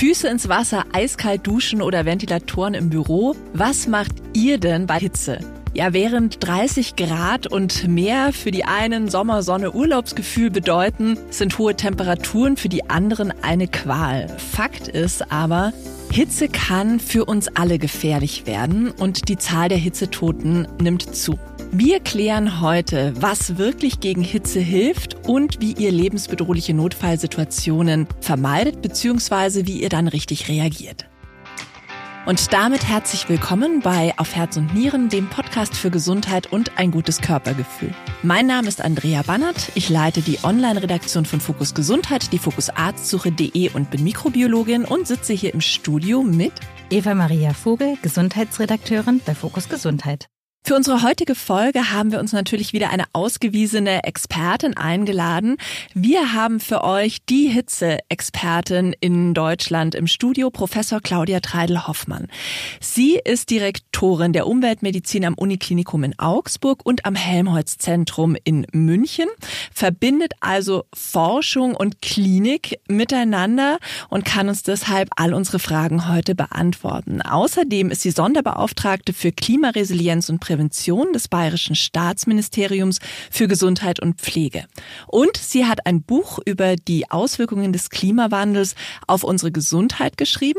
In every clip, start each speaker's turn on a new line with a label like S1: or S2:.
S1: Füße ins Wasser, eiskalt duschen oder Ventilatoren im Büro. Was macht ihr denn bei Hitze? Ja, während 30 Grad und mehr für die einen Sommersonne Urlaubsgefühl bedeuten, sind hohe Temperaturen für die anderen eine Qual. Fakt ist aber, Hitze kann für uns alle gefährlich werden und die Zahl der Hitzetoten nimmt zu. Wir klären heute, was wirklich gegen Hitze hilft und wie ihr lebensbedrohliche Notfallsituationen vermeidet bzw. wie ihr dann richtig reagiert. Und damit herzlich willkommen bei Auf Herz und Nieren, dem Podcast für Gesundheit und ein gutes Körpergefühl. Mein Name ist Andrea Bannert. Ich leite die Online-Redaktion von Fokus Gesundheit, die Fokusarztsuche.de und bin Mikrobiologin und sitze hier im Studio mit
S2: Eva Maria Vogel, Gesundheitsredakteurin bei Fokus Gesundheit.
S1: Für unsere heutige Folge haben wir uns natürlich wieder eine ausgewiesene Expertin eingeladen. Wir haben für euch die Hitze-Expertin in Deutschland im Studio, Professor Claudia Treidel-Hoffmann. Sie ist Direktorin der Umweltmedizin am Uniklinikum in Augsburg und am Helmholtz-Zentrum in München, verbindet also Forschung und Klinik miteinander und kann uns deshalb all unsere Fragen heute beantworten. Außerdem ist sie Sonderbeauftragte für Klimaresilienz und Prävention des Bayerischen Staatsministeriums für Gesundheit und Pflege. Und sie hat ein Buch über die Auswirkungen des Klimawandels auf unsere Gesundheit geschrieben.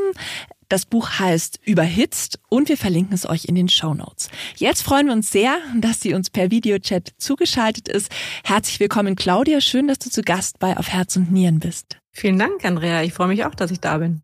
S1: Das Buch heißt Überhitzt und wir verlinken es euch in den Show Notes. Jetzt freuen wir uns sehr, dass sie uns per Videochat zugeschaltet ist. Herzlich willkommen, Claudia. Schön, dass du zu Gast bei Auf Herz und Nieren bist.
S3: Vielen Dank, Andrea. Ich freue mich auch, dass ich da bin.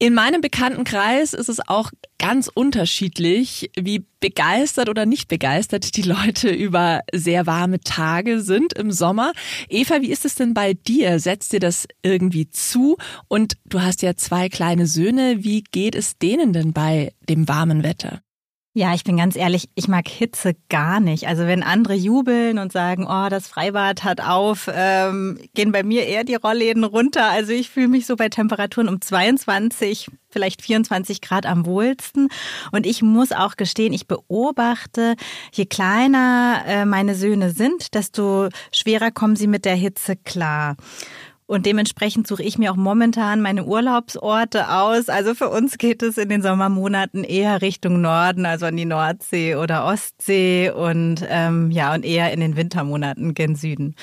S1: In meinem Bekanntenkreis ist es auch ganz unterschiedlich, wie begeistert oder nicht begeistert die Leute über sehr warme Tage sind im Sommer. Eva, wie ist es denn bei dir? Setzt dir das irgendwie zu? Und du hast ja zwei kleine Söhne. Wie geht es denen denn bei dem warmen Wetter?
S2: Ja, ich bin ganz ehrlich, ich mag Hitze gar nicht. Also wenn andere jubeln und sagen, oh, das Freibad hat auf, ähm, gehen bei mir eher die Rollläden runter. Also ich fühle mich so bei Temperaturen um 22, vielleicht 24 Grad am wohlsten. Und ich muss auch gestehen, ich beobachte, je kleiner äh, meine Söhne sind, desto schwerer kommen sie mit der Hitze klar. Und dementsprechend suche ich mir auch momentan meine Urlaubsorte aus. Also für uns geht es in den Sommermonaten eher Richtung Norden, also an die Nordsee oder Ostsee und ähm, ja, und eher in den Wintermonaten gen Süden.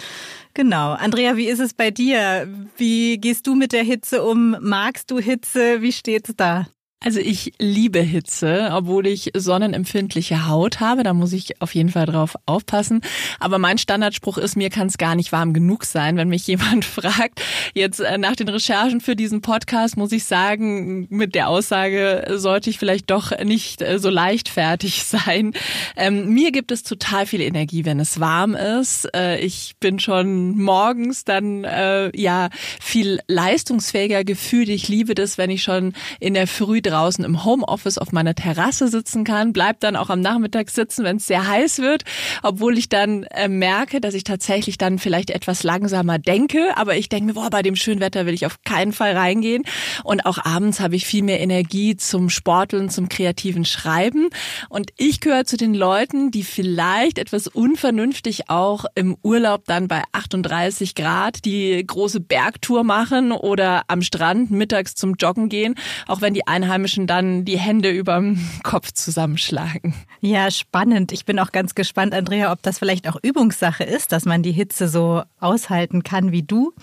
S2: Genau. Andrea, wie ist es bei dir? Wie gehst du mit der Hitze um? Magst du Hitze? Wie steht's da?
S1: Also ich liebe Hitze, obwohl ich sonnenempfindliche Haut habe. Da muss ich auf jeden Fall drauf aufpassen. Aber mein Standardspruch ist, mir kann es gar nicht warm genug sein. Wenn mich jemand fragt, jetzt äh, nach den Recherchen für diesen Podcast, muss ich sagen, mit der Aussage sollte ich vielleicht doch nicht äh, so leichtfertig sein. Ähm, mir gibt es total viel Energie, wenn es warm ist. Äh, ich bin schon morgens dann äh, ja viel leistungsfähiger gefühlt. Ich liebe das, wenn ich schon in der Früh im Homeoffice auf meiner Terrasse sitzen kann, bleib dann auch am Nachmittag sitzen, wenn es sehr heiß wird, obwohl ich dann äh, merke, dass ich tatsächlich dann vielleicht etwas langsamer denke, aber ich denke mir, boah, bei dem schönen Wetter will ich auf keinen Fall reingehen. Und auch abends habe ich viel mehr Energie zum Sporteln, zum kreativen Schreiben. Und ich gehöre zu den Leuten, die vielleicht etwas unvernünftig auch im Urlaub dann bei 38 Grad die große Bergtour machen oder am Strand mittags zum Joggen gehen, auch wenn die Einheimischen Einheimischen dann die Hände überm Kopf zusammenschlagen.
S2: Ja, spannend. Ich bin auch ganz gespannt, Andrea, ob das vielleicht auch Übungssache ist, dass man die Hitze so aushalten kann wie du.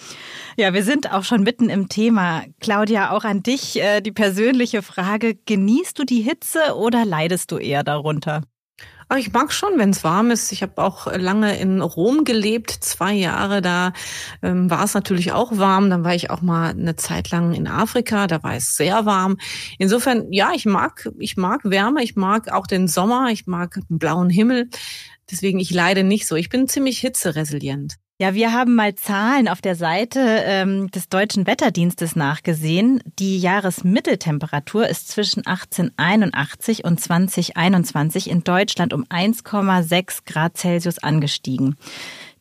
S2: Ja, wir sind auch schon mitten im Thema. Claudia, auch an dich äh, die persönliche Frage. Genießt du die Hitze oder leidest du eher darunter?
S3: Ich mag schon, wenn es warm ist. Ich habe auch lange in Rom gelebt, zwei Jahre. Da ähm, war es natürlich auch warm. Dann war ich auch mal eine Zeit lang in Afrika. Da war es sehr warm. Insofern, ja, ich mag, ich mag Wärme. Ich mag auch den Sommer. Ich mag den blauen Himmel. Deswegen, ich leide nicht so. Ich bin ziemlich hitzeresilient.
S2: Ja, wir haben mal Zahlen auf der Seite ähm, des Deutschen Wetterdienstes nachgesehen. Die Jahresmitteltemperatur ist zwischen 1881 und 2021 in Deutschland um 1,6 Grad Celsius angestiegen.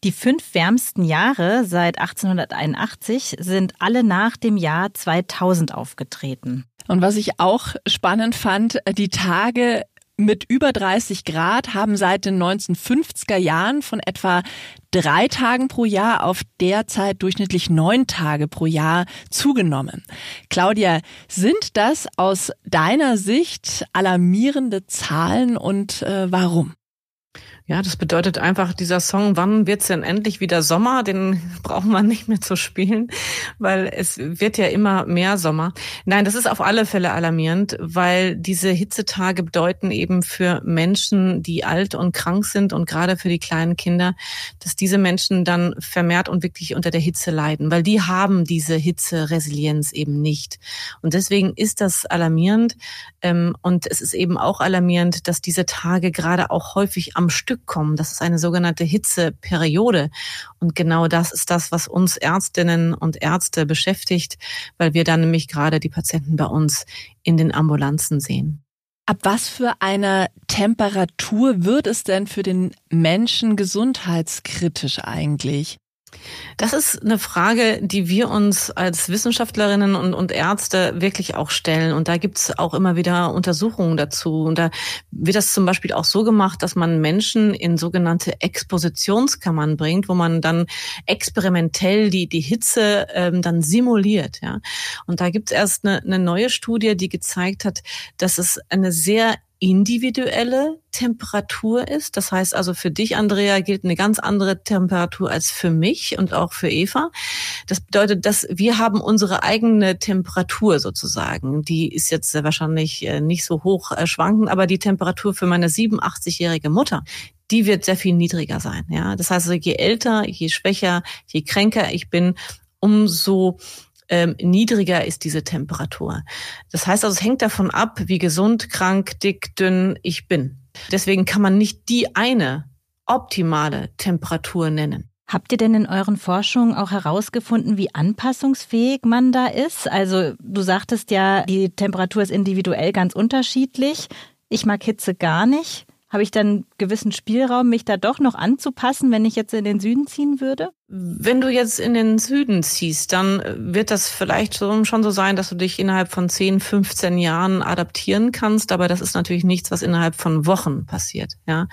S2: Die fünf wärmsten Jahre seit 1881 sind alle nach dem Jahr 2000 aufgetreten.
S1: Und was ich auch spannend fand, die Tage mit über 30 Grad haben seit den 1950er Jahren von etwa drei Tagen pro Jahr auf derzeit durchschnittlich neun Tage pro Jahr zugenommen. Claudia, sind das aus deiner Sicht alarmierende Zahlen und äh, warum?
S3: Ja, das bedeutet einfach, dieser Song, wann wird's denn endlich wieder Sommer? Den brauchen wir nicht mehr zu spielen, weil es wird ja immer mehr Sommer. Nein, das ist auf alle Fälle alarmierend, weil diese Hitzetage bedeuten eben für Menschen, die alt und krank sind und gerade für die kleinen Kinder, dass diese Menschen dann vermehrt und wirklich unter der Hitze leiden, weil die haben diese Hitzeresilienz eben nicht. Und deswegen ist das alarmierend. Ähm, und es ist eben auch alarmierend, dass diese Tage gerade auch häufig am Stück zurückkommen. Das ist eine sogenannte Hitzeperiode. Und genau das ist das, was uns Ärztinnen und Ärzte beschäftigt, weil wir dann nämlich gerade die Patienten bei uns in den Ambulanzen sehen.
S1: Ab was für einer Temperatur wird es denn für den Menschen gesundheitskritisch eigentlich?
S3: Das ist eine Frage, die wir uns als Wissenschaftlerinnen und, und Ärzte wirklich auch stellen. Und da gibt es auch immer wieder Untersuchungen dazu. Und da wird das zum Beispiel auch so gemacht, dass man Menschen in sogenannte Expositionskammern bringt, wo man dann experimentell die, die Hitze ähm, dann simuliert. Ja. Und da gibt es erst eine, eine neue Studie, die gezeigt hat, dass es eine sehr individuelle Temperatur ist. Das heißt also für dich, Andrea, gilt eine ganz andere Temperatur als für mich und auch für Eva. Das bedeutet, dass wir haben unsere eigene Temperatur sozusagen. Die ist jetzt wahrscheinlich äh, nicht so hoch äh, schwanken, aber die Temperatur für meine 87-jährige Mutter, die wird sehr viel niedriger sein. Ja, das heißt, also, je älter, je schwächer, je kränker ich bin, umso ähm, niedriger ist diese Temperatur. Das heißt also, es hängt davon ab, wie gesund, krank, dick, dünn ich bin. Deswegen kann man nicht die eine optimale Temperatur nennen.
S2: Habt ihr denn in euren Forschungen auch herausgefunden, wie anpassungsfähig man da ist? Also du sagtest ja, die Temperatur ist individuell ganz unterschiedlich. Ich mag Hitze gar nicht. Habe ich dann gewissen Spielraum, mich da doch noch anzupassen, wenn ich jetzt in den Süden ziehen würde?
S3: Wenn du jetzt in den Süden ziehst, dann wird das vielleicht schon so sein, dass du dich innerhalb von 10, 15 Jahren adaptieren kannst. Aber das ist natürlich nichts, was innerhalb von Wochen passiert. Ja,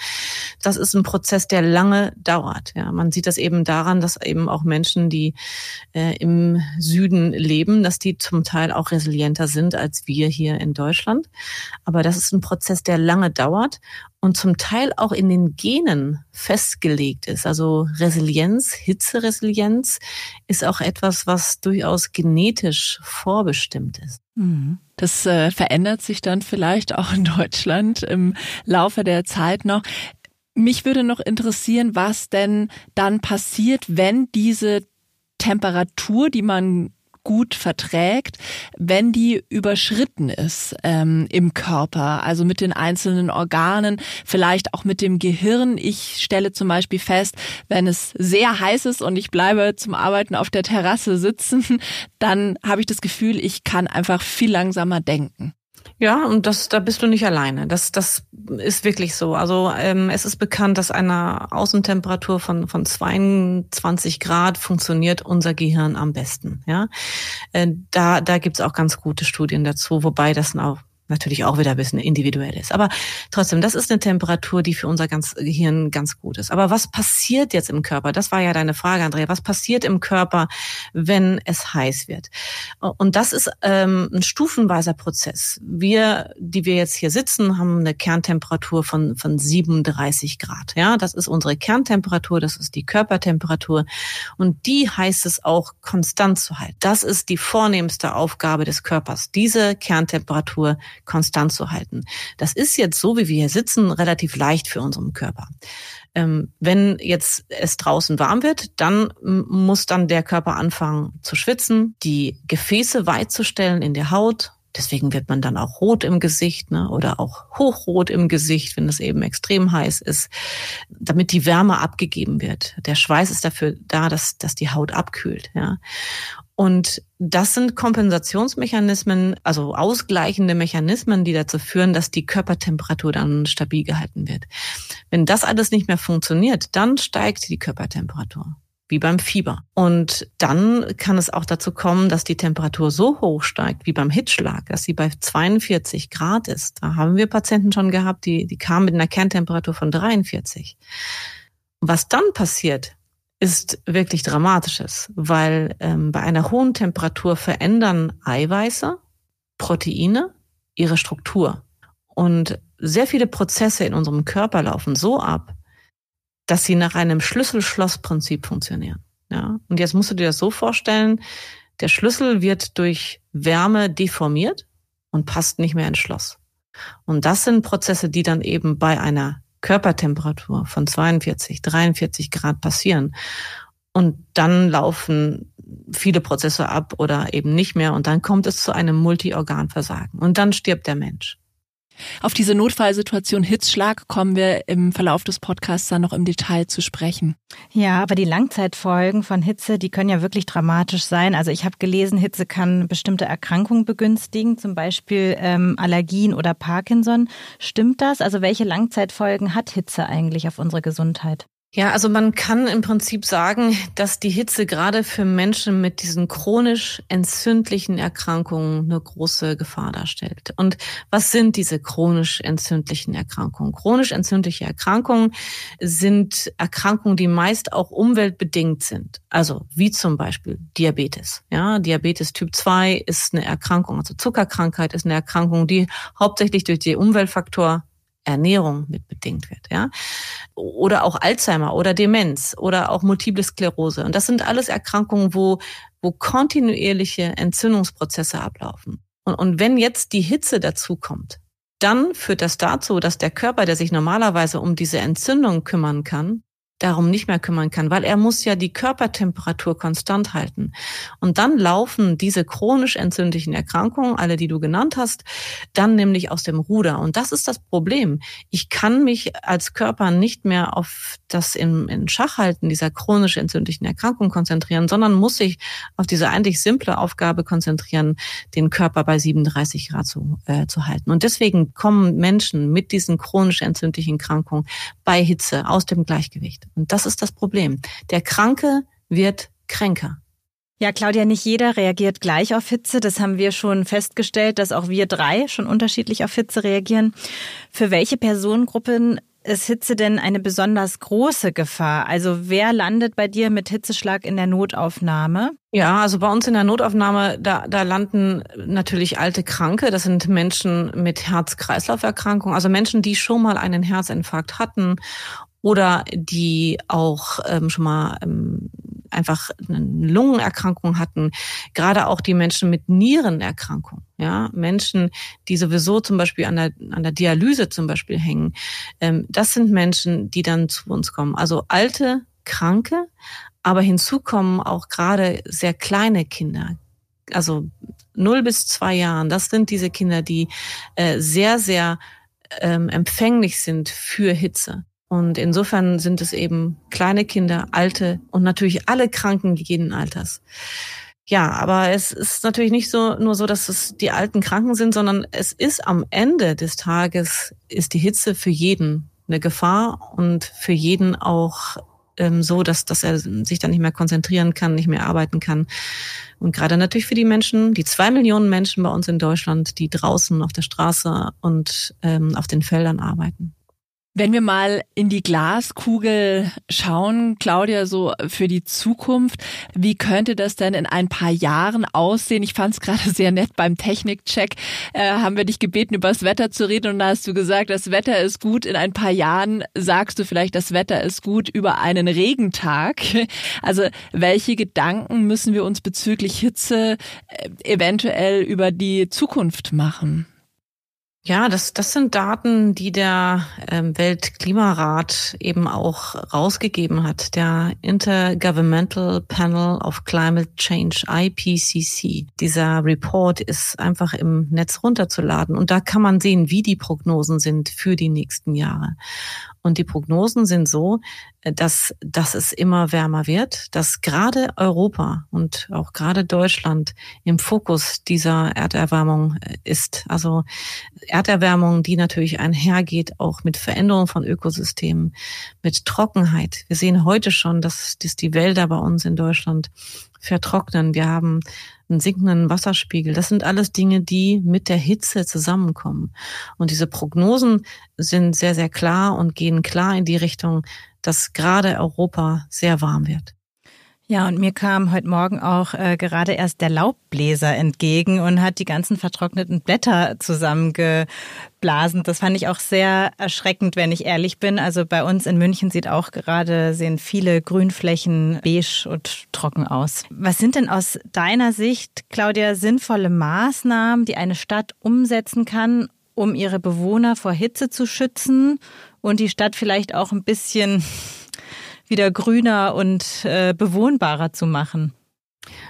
S3: das ist ein Prozess, der lange dauert. Ja, man sieht das eben daran, dass eben auch Menschen, die äh, im Süden leben, dass die zum Teil auch resilienter sind als wir hier in Deutschland. Aber das ist ein Prozess, der lange dauert und zum Teil auch in den Genen festgelegt ist. Also Resilienz, Hitzeresilienz ist auch etwas, was durchaus genetisch vorbestimmt ist.
S1: Mhm. Das äh, verändert sich dann vielleicht auch in Deutschland im Laufe der Zeit noch. Mich würde noch interessieren, was denn dann passiert, wenn diese Temperatur, die man gut verträgt, wenn die überschritten ist ähm, im Körper, also mit den einzelnen Organen, vielleicht auch mit dem Gehirn. Ich stelle zum Beispiel fest, wenn es sehr heiß ist und ich bleibe zum Arbeiten auf der Terrasse sitzen, dann habe ich das Gefühl, ich kann einfach viel langsamer denken.
S3: Ja, und das, da bist du nicht alleine. Das, das ist wirklich so. Also ähm, es ist bekannt, dass einer Außentemperatur von von 22 Grad funktioniert unser Gehirn am besten. Ja, äh, da da gibt's auch ganz gute Studien dazu, wobei das auch natürlich auch wieder ein bisschen individuell ist. Aber trotzdem, das ist eine Temperatur, die für unser ganz Gehirn ganz gut ist. Aber was passiert jetzt im Körper? Das war ja deine Frage, Andrea. Was passiert im Körper, wenn es heiß wird? Und das ist ähm, ein stufenweiser Prozess. Wir, die wir jetzt hier sitzen, haben eine Kerntemperatur von, von 37 Grad. Ja, das ist unsere Kerntemperatur, das ist die Körpertemperatur. Und die heißt es auch konstant zu halten. Das ist die vornehmste Aufgabe des Körpers, diese Kerntemperatur konstant zu halten. Das ist jetzt so, wie wir hier sitzen, relativ leicht für unseren Körper. Ähm, wenn jetzt es draußen warm wird, dann muss dann der Körper anfangen zu schwitzen, die Gefäße weit zu stellen in der Haut, Deswegen wird man dann auch rot im Gesicht ne, oder auch hochrot im Gesicht, wenn es eben extrem heiß ist, damit die Wärme abgegeben wird. Der Schweiß ist dafür da, dass, dass die Haut abkühlt. Ja. Und das sind Kompensationsmechanismen, also ausgleichende Mechanismen, die dazu führen, dass die Körpertemperatur dann stabil gehalten wird. Wenn das alles nicht mehr funktioniert, dann steigt die Körpertemperatur. wie beim Fieber. Und dann kann es auch dazu kommen, dass die Temperatur so hoch steigt wie beim Hitzschlag, dass sie bei 42 Grad ist. Da haben wir Patienten schon gehabt, die, die kamen mit einer Kerntemperatur von 43. Was dann passiert, ist wirklich dramatisches, weil ähm, bei einer hohen Temperatur verändern Eiweiße, Proteine ihre Struktur. Und sehr viele Prozesse in unserem Körper laufen so ab, dass sie nach einem Schlüssel-Schloss-Prinzip funktionieren. Ja? Und jetzt musst du dir das so vorstellen, der Schlüssel wird durch Wärme deformiert und passt nicht mehr ins Schloss. Und das sind Prozesse, die dann eben bei einer Körpertemperatur von 42, 43 Grad passieren. Und dann laufen viele Prozesse ab oder eben nicht mehr. Und dann kommt es zu einem Multiorganversagen. Und dann stirbt der Mensch.
S1: Auf diese Notfallsituation Hitzschlag kommen wir im Verlauf des Podcasts dann noch im Detail zu sprechen.
S2: Ja, aber die Langzeitfolgen von Hitze, die können ja wirklich dramatisch sein. Also ich habe gelesen, Hitze kann bestimmte Erkrankungen begünstigen, zum Beispiel ähm, Allergien oder Parkinson. Stimmt das? Also welche Langzeitfolgen hat Hitze eigentlich auf unsere Gesundheit?
S3: Ja, also man kann im Prinzip sagen, dass die Hitze gerade für Menschen mit diesen chronisch entzündlichen Erkrankungen eine große Gefahr darstellt. Und was sind diese chronisch entzündlichen Erkrankungen? Chronisch entzündliche Erkrankungen sind Erkrankungen, die meist auch umweltbedingt sind. Also wie zum Beispiel Diabetes. Ja, Diabetes Typ 2 ist eine Erkrankung, also Zuckerkrankheit ist eine Erkrankung, die hauptsächlich durch die Umweltfaktor Ernährung mit bedingt wird, ja. Oder auch Alzheimer oder Demenz oder auch Multiple Sklerose. Und das sind alles Erkrankungen, wo, wo kontinuierliche Entzündungsprozesse ablaufen. Und, und wenn jetzt die Hitze dazukommt, dann führt das dazu, dass der Körper, der sich normalerweise um diese Entzündung kümmern kann, darum nicht mehr kümmern kann, weil er muss ja die Körpertemperatur konstant halten. Und dann laufen diese chronisch entzündlichen Erkrankungen, alle, die du genannt hast, dann nämlich aus dem Ruder. Und das ist das Problem. Ich kann mich als Körper nicht mehr auf das in, in Schachhalten dieser chronisch entzündlichen Erkrankung konzentrieren, sondern muss sich auf diese eigentlich simple Aufgabe konzentrieren, den Körper bei 37 Grad zu, äh, zu halten. Und deswegen kommen Menschen mit diesen chronisch entzündlichen Erkrankungen bei Hitze aus dem Gleichgewicht. Und das ist das Problem. Der Kranke wird kränker.
S2: Ja, Claudia, nicht jeder reagiert gleich auf Hitze. Das haben wir schon festgestellt, dass auch wir drei schon unterschiedlich auf Hitze reagieren. Für welche Personengruppen ist Hitze denn eine besonders große Gefahr? Also wer landet bei dir mit Hitzeschlag in der Notaufnahme?
S3: Ja, also bei uns in der Notaufnahme, da, da landen natürlich alte Kranke. Das sind Menschen mit Herz-Kreislauf-Erkrankungen, also Menschen, die schon mal einen Herzinfarkt hatten oder die auch ähm, schon mal ähm, einfach eine Lungenerkrankung hatten, gerade auch die Menschen mit Nierenerkrankung, ja, Menschen, die sowieso zum Beispiel an der, an der Dialyse zum Beispiel hängen, ähm, das sind Menschen, die dann zu uns kommen. Also alte, Kranke, aber hinzu kommen auch gerade sehr kleine Kinder, also null bis zwei Jahren. Das sind diese Kinder, die äh, sehr, sehr ähm, empfänglich sind für Hitze. Und insofern sind es eben kleine Kinder, alte und natürlich alle Kranken jeden Alters. Ja, aber es ist natürlich nicht so nur so, dass es die alten Kranken sind, sondern es ist am Ende des Tages ist die Hitze für jeden eine Gefahr und für jeden auch ähm, so, dass, dass er sich dann nicht mehr konzentrieren kann, nicht mehr arbeiten kann. Und gerade natürlich für die Menschen, die zwei Millionen Menschen bei uns in Deutschland, die draußen auf der Straße und ähm, auf den Feldern arbeiten.
S1: Wenn wir mal in die Glaskugel schauen, Claudia, so für die Zukunft, wie könnte das denn in ein paar Jahren aussehen? Ich fand es gerade sehr nett beim Technikcheck, äh, haben wir dich gebeten, über das Wetter zu reden und da hast du gesagt, das Wetter ist gut. In ein paar Jahren sagst du vielleicht, das Wetter ist gut über einen Regentag. Also welche Gedanken müssen wir uns bezüglich Hitze äh, eventuell über die Zukunft machen?
S3: Ja, das, das sind Daten, die der ähm, Weltklimarat eben auch rausgegeben hat. Der Intergovernmental Panel of Climate Change, IPCC. Dieser Report ist einfach im Netz runterzuladen und da kann man sehen, wie die Prognosen sind für die nächsten Jahre. Und die Prognosen sind so, äh, dass, dass es immer wärmer wird, dass gerade Europa und auch gerade Deutschland im Fokus dieser Erderwärmung äh, ist. Also Erderwärmung, die natürlich einhergeht auch mit Veränderung von Ökosystemen, mit Trockenheit. Wir sehen heute schon, dass, dass die Wälder bei uns in Deutschland vertrocknen. Wir haben einen sinkenden Wasserspiegel. Das sind alles Dinge, die mit der Hitze zusammenkommen. Und diese Prognosen sind sehr, sehr klar und gehen klar in die Richtung, dass gerade Europa sehr warm wird.
S2: Ja, und mir kam heute Morgen auch äh, gerade erst der Laubbläser entgegen und hat die ganzen vertrockneten Blätter zusammengeblasen. Das fand ich auch sehr erschreckend, wenn ich ehrlich bin. Also bei uns in München sieht auch gerade, sehen viele Grünflächen beige und trocken aus. Was sind denn aus deiner Sicht, Claudia, sinnvolle Maßnahmen, die eine Stadt umsetzen kann, um ihre Bewohner vor Hitze zu schützen und die Stadt vielleicht auch ein bisschen wieder grüner und äh, bewohnbarer zu machen?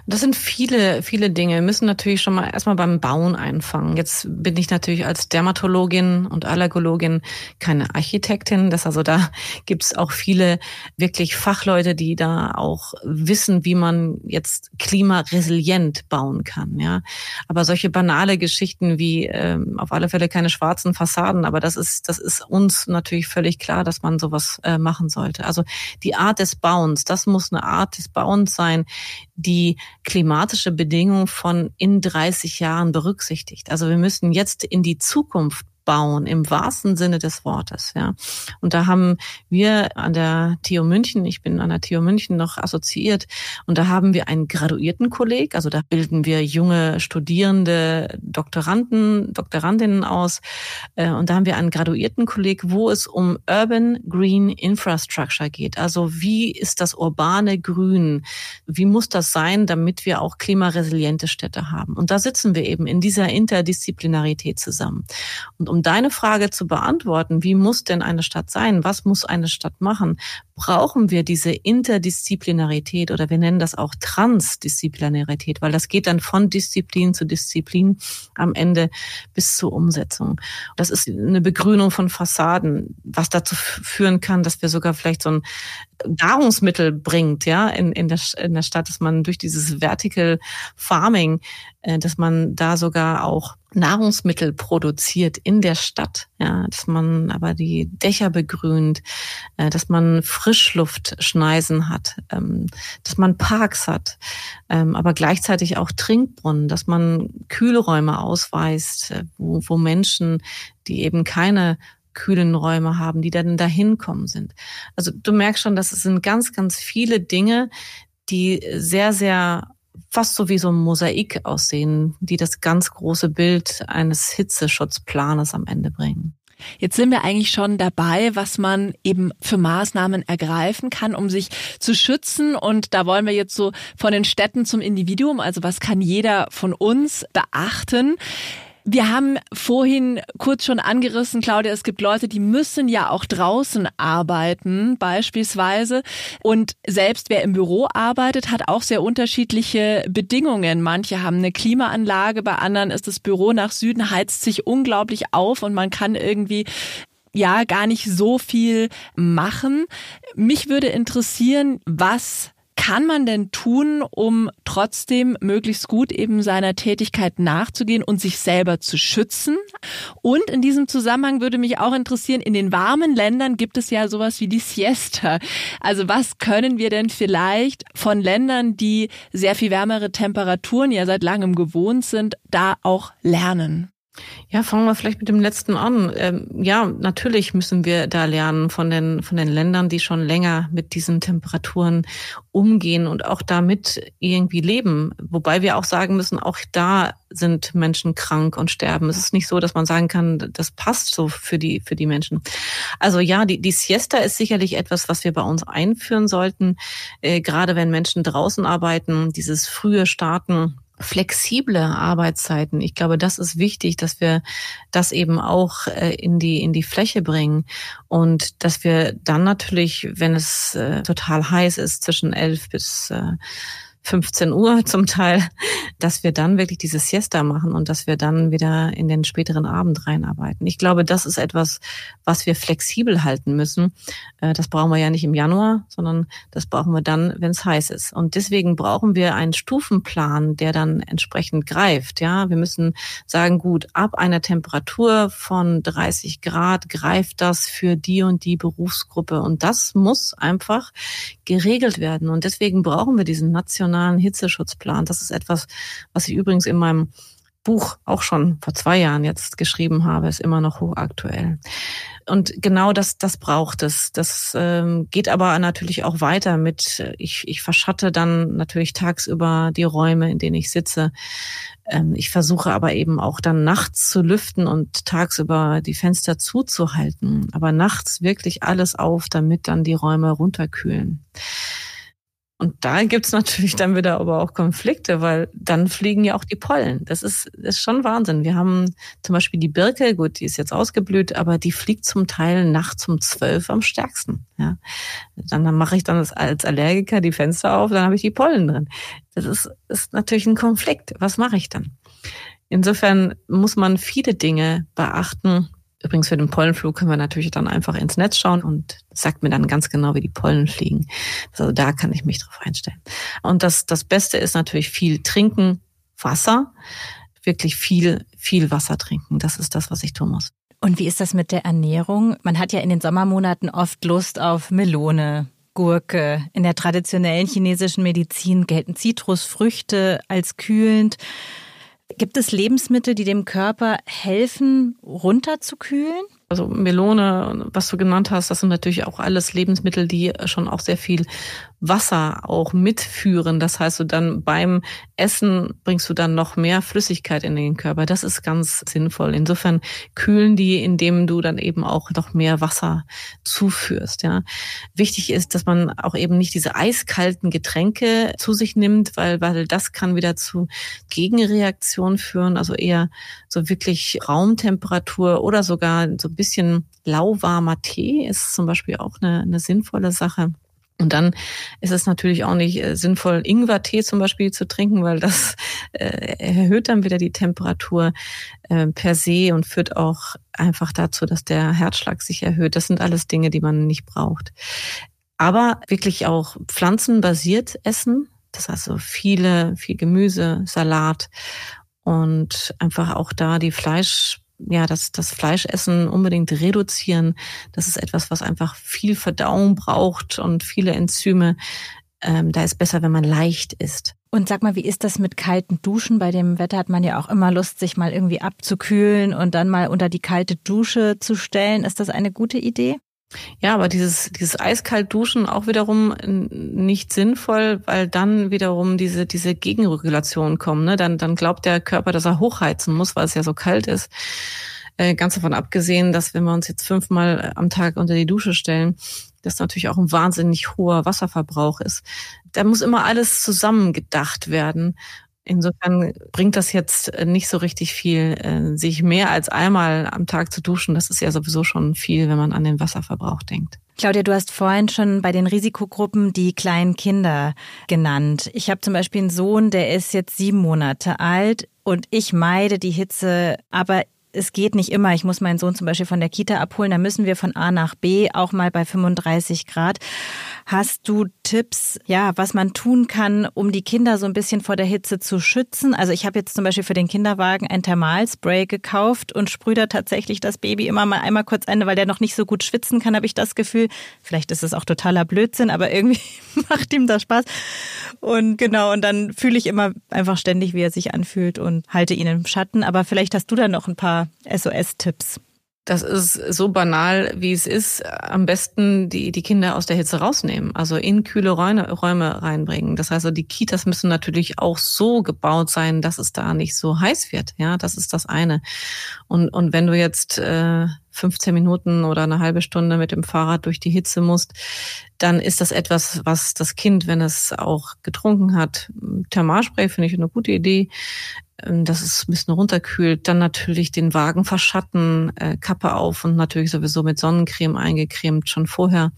S3: Das sind viele, viele Dinge. Wir müssen natürlich schon mal erstmal beim Bauen einfangen. Jetzt bin ich natürlich als Dermatologin und Allergologin keine Architektin. Das also da gibt's auch viele wirklich Fachleute, die da auch wissen, wie man jetzt klimaresilient bauen kann. Ja, aber solche banale Geschichten wie ähm, auf alle Fälle keine schwarzen Fassaden. Aber das ist, das ist uns natürlich völlig klar, dass man sowas äh, machen sollte. Also die Art des Bauens, das muss eine Art des Bauens sein, die klimatische Bedingungen von in 30 Jahren berücksichtigt. Also wir müssen jetzt in die Zukunft bauen, im wahrsten Sinne des Wortes. Ja. Und da haben wir an der TU München, ich bin an der TU München noch assoziiert, und da haben wir einen Graduiertenkolleg, also da bilden wir junge Studierende, Doktoranden, Doktorandinnen aus. Äh, und da haben wir einen Graduiertenkolleg, wo es um Urban Green Infrastructure geht. Also wie ist das urbane Grün? Wie muss das sein, damit wir auch klimaresiliente Städte haben? Und da sitzen wir eben in dieser Interdisziplinarität zusammen. Und um um deine Frage zu beantworten, wie muss denn eine Stadt sein? Was muss eine Stadt machen? Brauchen wir diese Interdisziplinarität oder wir nennen das auch Transdisziplinarität, weil das geht dann von Disziplin zu Disziplin am Ende bis zur Umsetzung. Das ist eine Begrünung von Fassaden, was dazu führen kann, dass wir sogar vielleicht so ein Nahrungsmittel bringt, ja, in, in, der, in der Stadt, dass man durch dieses Vertical Farming, dass man da sogar auch Nahrungsmittel produziert in der Stadt, ja, dass man aber die Dächer begrünt, äh, dass man Frischluftschneisen hat, ähm, dass man Parks hat, ähm, aber gleichzeitig auch Trinkbrunnen, dass man Kühlräume ausweist, äh, wo, wo Menschen, die eben keine kühlen Räume haben, die dann dahin kommen sind. Also du merkst schon, dass es sind ganz, ganz viele Dinge, die sehr, sehr fast so wie so ein Mosaik aussehen, die das ganz große Bild eines Hitzeschutzplanes am Ende bringen.
S1: Jetzt sind wir eigentlich schon dabei, was man eben für Maßnahmen ergreifen kann, um sich zu schützen. Und da wollen wir jetzt so von den Städten zum Individuum, also was kann jeder von uns beachten? Wir haben vorhin kurz schon angerissen, Claudia, es gibt Leute, die müssen ja auch draußen arbeiten, beispielsweise. Und selbst wer im Büro arbeitet, hat auch sehr unterschiedliche Bedingungen. Manche haben eine Klimaanlage, bei anderen ist das Büro nach Süden, heizt sich unglaublich auf und man kann irgendwie ja gar nicht so viel machen. Mich würde interessieren, was kann man denn tun, um trotzdem möglichst gut eben seiner Tätigkeit nachzugehen und sich selber zu schützen? Und in diesem Zusammenhang würde mich auch interessieren, in den warmen Ländern gibt es ja sowas wie die Siesta. Also was können wir denn vielleicht von Ländern, die sehr viel wärmere Temperaturen ja seit langem gewohnt sind, da auch lernen?
S3: Ja, fangen wir vielleicht mit dem letzten an. Ähm, ja, natürlich müssen wir da lernen von den, von den Ländern, die schon länger mit diesen Temperaturen umgehen und auch damit irgendwie leben. Wobei wir auch sagen müssen, auch da sind Menschen krank und sterben. Es ist nicht so, dass man sagen kann, das passt so für die, für die Menschen. Also ja, die, die Siesta ist sicherlich etwas, was wir bei uns einführen sollten, äh, gerade wenn Menschen draußen arbeiten, dieses frühe Starten flexible Arbeitszeiten. Ich glaube, das ist wichtig, dass wir das eben auch äh, in die in die Fläche bringen und dass wir dann natürlich, wenn es äh, total heiß ist, zwischen elf bis 15 Uhr zum Teil, dass wir dann wirklich diese Siesta machen und dass wir dann wieder in den späteren Abend reinarbeiten. Ich glaube, das ist etwas, was wir flexibel halten müssen. Äh, das brauchen wir ja nicht im Januar, sondern das brauchen wir dann, wenn es heiß ist. Und deswegen brauchen wir einen Stufenplan, der dann entsprechend greift. Ja, wir müssen sagen, gut, ab einer Temperatur von 30 Grad greift das für die und die Berufsgruppe. Und das muss einfach geregelt werden. Und deswegen brauchen wir diesen nationalen Hitzeschutzplan. Das ist etwas, was ich übrigens in meinem Buch auch schon vor zwei Jahren jetzt geschrieben habe, ist immer noch hochaktuell. Und genau das, das braucht es. Das ähm, geht aber natürlich auch weiter mit, ich, ich verschatte dann natürlich tagsüber die Räume, in denen ich sitze. Ähm, ich versuche aber eben auch dann nachts zu lüften und tagsüber die Fenster zuzuhalten. Aber nachts wirklich alles auf, damit dann die Räume runterkühlen. Und da gibt's natürlich dann wieder aber auch Konflikte, weil dann fliegen ja auch die Pollen. Das ist, ist schon Wahnsinn. Wir haben zum Beispiel die Birke, gut, die ist jetzt ausgeblüht, aber die fliegt zum Teil nachts um zwölf am stärksten. Ja. Dann, dann mache ich dann als Allergiker die Fenster auf, dann habe ich die Pollen drin. Das ist, ist natürlich ein Konflikt. Was mache ich dann? Insofern muss man viele Dinge beachten, Übrigens für den Pollenflug können wir natürlich dann einfach ins Netz schauen und sagt mir dann ganz genau, wie die Pollen fliegen. Also da kann ich mich drauf einstellen. Und das, das Beste ist natürlich viel trinken, Wasser, wirklich viel, viel Wasser trinken. Das ist das, was ich tun muss.
S2: Und wie ist das mit der Ernährung? Man hat ja in den Sommermonaten oft Lust auf Melone, Gurke. In der traditionellen chinesischen Medizin gelten Zitrusfrüchte als kühlend. Gibt es Lebensmittel, die dem Körper helfen, runterzukühlen?
S3: Also Melone, was du genannt hast, das sind natürlich auch alles Lebensmittel, die schon auch sehr viel Wasser auch mitführen. Das heißt, du dann beim Essen bringst du dann noch mehr Flüssigkeit in den Körper. Das ist ganz sinnvoll. Insofern kühlen die, indem du dann eben auch noch mehr Wasser zuführst. Ja. Wichtig ist, dass man auch eben nicht diese eiskalten Getränke zu sich nimmt, weil, weil das kann wieder zu Gegenreaktionen führen. Also eher so wirklich Raumtemperatur oder sogar so bisschen lauwarmer Tee ist zum Beispiel auch eine, eine sinnvolle Sache. Und dann ist es natürlich auch nicht äh, sinnvoll, Ingwertee zum Beispiel zu trinken, weil das äh, erhöht dann wieder die Temperatur äh, per se und führt auch einfach dazu, dass der Herzschlag sich erhöht. Das sind alles Dinge, die man nicht braucht. Aber wirklich auch pflanzenbasiert essen. Das heißt so viele, viel Gemüse, Salat und einfach auch da die Fleisch ja, das, das Fleischessen unbedingt reduzieren. Das ist etwas, was einfach viel Verdauung braucht und viele Enzyme. Ähm, da ist besser, wenn man leicht isst.
S2: Und sag mal, wie ist das mit kalten Duschen? Bei dem Wetter hat man ja auch immer Lust, sich mal irgendwie abzukühlen und dann mal unter die kalte Dusche zu stellen. Ist das eine gute Idee?
S3: Ja, aber dieses, dieses eiskalt Duschen auch wiederum nicht sinnvoll, weil dann wiederum diese, diese Gegenregulation kommen. Ne? Dann, dann glaubt der Körper, dass er hochheizen muss, weil es ja so kalt ist. Äh, ganz davon abgesehen, dass wenn wir uns jetzt fünfmal am Tag unter die Dusche stellen, das natürlich auch ein wahnsinnig hoher Wasserverbrauch ist. Da muss immer alles zusammen gedacht werden. Insofern bringt das jetzt äh, nicht so richtig viel, äh, sich mehr als einmal am Tag zu duschen. Das ist ja sowieso schon viel, wenn man an den Wasserverbrauch denkt.
S2: Claudia, du hast vorhin schon bei den Risikogruppen die kleinen Kinder genannt. Ich habe zum Beispiel einen Sohn, der ist jetzt sieben Monate alt und ich meide die Hitze, aber es geht nicht immer. Ich muss meinen Sohn zum Beispiel von der Kita abholen. Da müssen wir von A nach B, auch mal bei 35 Grad. Hast du Tipps, ja, was man tun kann, um die Kinder so ein bisschen vor der Hitze zu schützen? Also ich habe jetzt zum Beispiel für den Kinderwagen ein Thermalspray gekauft und sprühe da tatsächlich das Baby immer mal einmal kurz ein, weil der noch nicht so gut schwitzen kann, habe ich das Gefühl. Vielleicht ist es auch totaler Blödsinn, aber irgendwie macht ihm das Spaß. Und genau, und dann fühle ich immer einfach ständig, wie er sich anfühlt und halte ihn im Schatten. Aber vielleicht hast du da noch ein paar SOS-Tipps.
S3: Das ist so banal, wie es ist. Am besten die, die Kinder aus der Hitze rausnehmen, also in kühle Räume, Räume reinbringen. Das heißt, die Kitas müssen natürlich auch so gebaut sein, dass es da nicht so heiß wird. Ja, das ist das eine. Und, und wenn du jetzt äh, 15 Minuten oder eine halbe Stunde mit dem Fahrrad durch die Hitze musst, dann ist das etwas, was das Kind, wenn es auch getrunken hat, Thermalspray finde ich eine gute Idee, dass es ein bisschen runterkühlt. Dann natürlich den Wagen verschatten, äh, Kappe auf und natürlich sowieso mit Sonnencreme eingecremt schon vorher.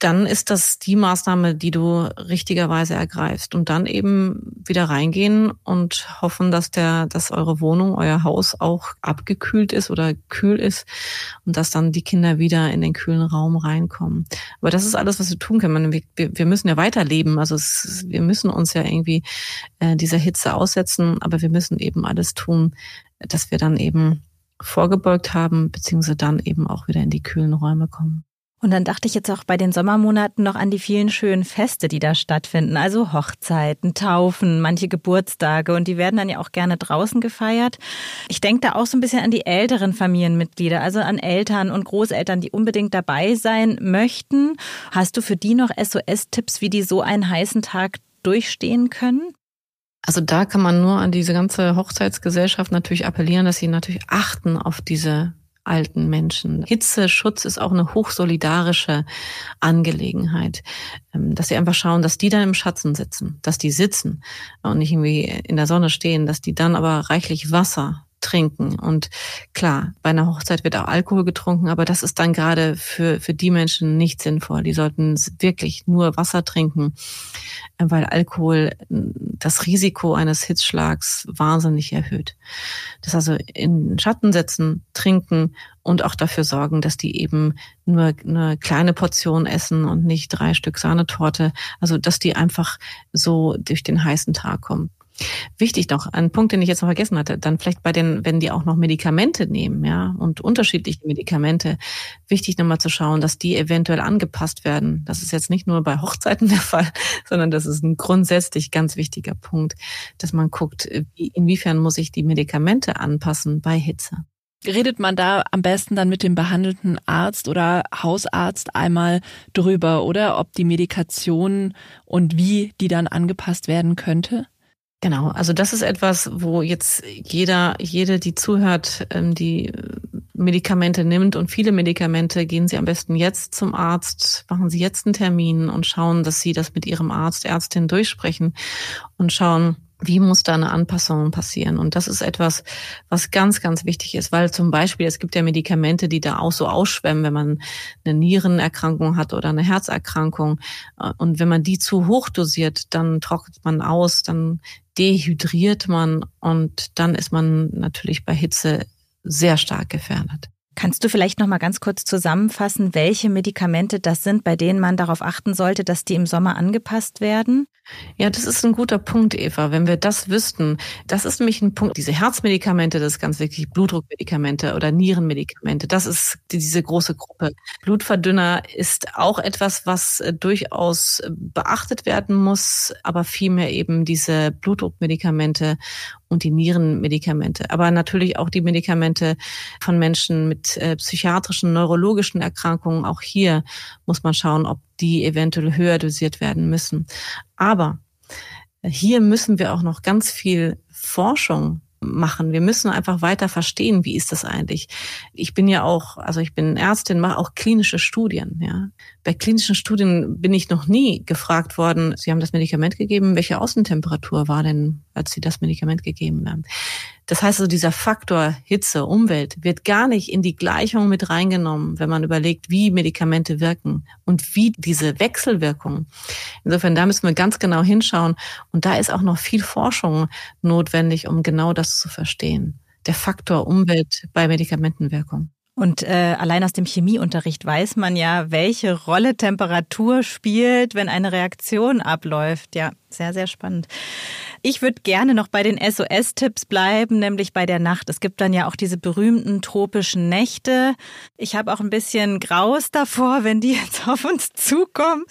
S3: Dann ist das die Maßnahme, die du richtigerweise ergreifst und dann eben wieder reingehen und hoffen, dass der, dass eure Wohnung, euer Haus auch abgekühlt ist oder kühl ist und dass dann die Kinder wieder in den kühlen Raum reinkommen. Aber das ist alles, was wir tun können. Wir, wir müssen ja weiterleben. Also es, wir müssen uns ja irgendwie äh, dieser Hitze aussetzen, aber wir müssen eben alles tun, dass wir dann eben vorgebeugt haben, beziehungsweise dann eben auch wieder in die kühlen Räume kommen.
S2: Und dann dachte ich jetzt auch bei den Sommermonaten noch an die vielen schönen Feste, die da stattfinden. Also Hochzeiten, Taufen, manche Geburtstage. Und die werden dann ja auch gerne draußen gefeiert. Ich denke da auch so ein bisschen an die älteren Familienmitglieder, also an Eltern und Großeltern, die unbedingt dabei sein möchten. Hast du für die noch SOS-Tipps, wie die so einen heißen Tag durchstehen können?
S3: Also da kann man nur an diese ganze Hochzeitsgesellschaft natürlich appellieren, dass sie natürlich achten auf diese alten Menschen. Hitzeschutz ist auch eine hochsolidarische Angelegenheit, ähm, dass sie einfach schauen, dass die dann im Schatten sitzen, dass die sitzen und nicht irgendwie in der Sonne stehen, dass die dann aber reichlich Wasser trinken. Und klar, bei einer Hochzeit wird auch Alkohol getrunken, aber das ist dann gerade für, für die Menschen nicht sinnvoll. Die sollten wirklich nur Wasser trinken, weil Alkohol das Risiko eines Hitzschlags wahnsinnig erhöht. Das also in Schatten setzen, trinken und auch dafür sorgen, dass die eben nur eine kleine Portion essen und nicht drei Stück Sahnetorte. Also, dass die einfach so durch den heißen Tag kommen. Wichtig noch, ein Punkt, den ich jetzt noch vergessen hatte, dann vielleicht bei den, wenn die auch noch Medikamente nehmen, ja, und unterschiedliche Medikamente, wichtig nochmal zu schauen, dass die eventuell angepasst werden. Das ist jetzt nicht nur bei Hochzeiten der Fall, sondern das ist ein grundsätzlich ganz wichtiger Punkt, dass man guckt, wie, inwiefern muss ich die Medikamente anpassen bei Hitze.
S1: Redet man da am besten dann mit dem behandelten Arzt oder Hausarzt einmal drüber, oder ob die Medikation und wie die dann angepasst werden könnte?
S3: Genau, also das ist etwas, wo jetzt jeder, jede, die zuhört, ähm, die Medikamente nimmt und viele Medikamente, gehen Sie am besten jetzt zum Arzt, machen Sie jetzt einen Termin und schauen, dass Sie das mit Ihrem Arzt, Ärztin durchsprechen und schauen, wie muss da eine Anpassung passieren? Und das ist etwas, was ganz, ganz wichtig ist, weil zum Beispiel es gibt ja Medikamente, die da auch so ausschwemmen, wenn man eine Nierenerkrankung hat oder eine Herzerkrankung. Und wenn man die zu hoch dosiert, dann trocknet man aus, dann dehydriert man und dann ist man natürlich bei Hitze sehr stark gefährdet.
S2: Kannst du vielleicht noch mal ganz kurz zusammenfassen, welche Medikamente das sind, bei denen man darauf achten sollte, dass die im Sommer angepasst werden?
S3: Ja, das ist ein guter Punkt, Eva. Wenn wir das wüssten, das ist nämlich ein Punkt. Diese Herzmedikamente, das ist ganz wirklich Blutdruckmedikamente oder Nierenmedikamente. Das ist diese große Gruppe. Blutverdünner ist auch etwas, was äh, durchaus beachtet werden muss, aber vielmehr eben diese Blutdruckmedikamente und die Nierenmedikamente. Aber natürlich auch die Medikamente von Menschen mit äh, psychiatrischen, neurologischen Erkrankungen. Auch hier muss man schauen, ob die eventuell höher dosiert werden müssen. Aber hier müssen wir auch noch ganz viel Forschung machen. Wir müssen einfach weiter verstehen, wie ist das eigentlich. Ich bin ja auch, also ich bin Ärztin, mache auch klinische Studien. Ja. Bei klinischen Studien bin ich noch nie gefragt worden, Sie haben das Medikament gegeben, welche Außentemperatur war denn, als Sie das Medikament gegeben haben? Das heißt also, dieser Faktor Hitze, Umwelt wird gar nicht in die Gleichung mit reingenommen, wenn man überlegt, wie Medikamente wirken und wie diese Wechselwirkung. Insofern, da müssen wir ganz genau hinschauen. Und da ist auch noch viel Forschung notwendig, um genau das zu verstehen. Der Faktor Umwelt bei Medikamentenwirkung.
S2: Und äh, allein aus dem Chemieunterricht weiß man ja, welche Rolle Temperatur spielt, wenn eine Reaktion abläuft. Ja, sehr, sehr spannend. Ich würde gerne noch bei den SOS-Tipps bleiben, nämlich bei der Nacht. Es gibt dann ja auch diese berühmten tropischen Nächte. Ich habe auch ein bisschen Graus davor, wenn die jetzt auf uns zukommen.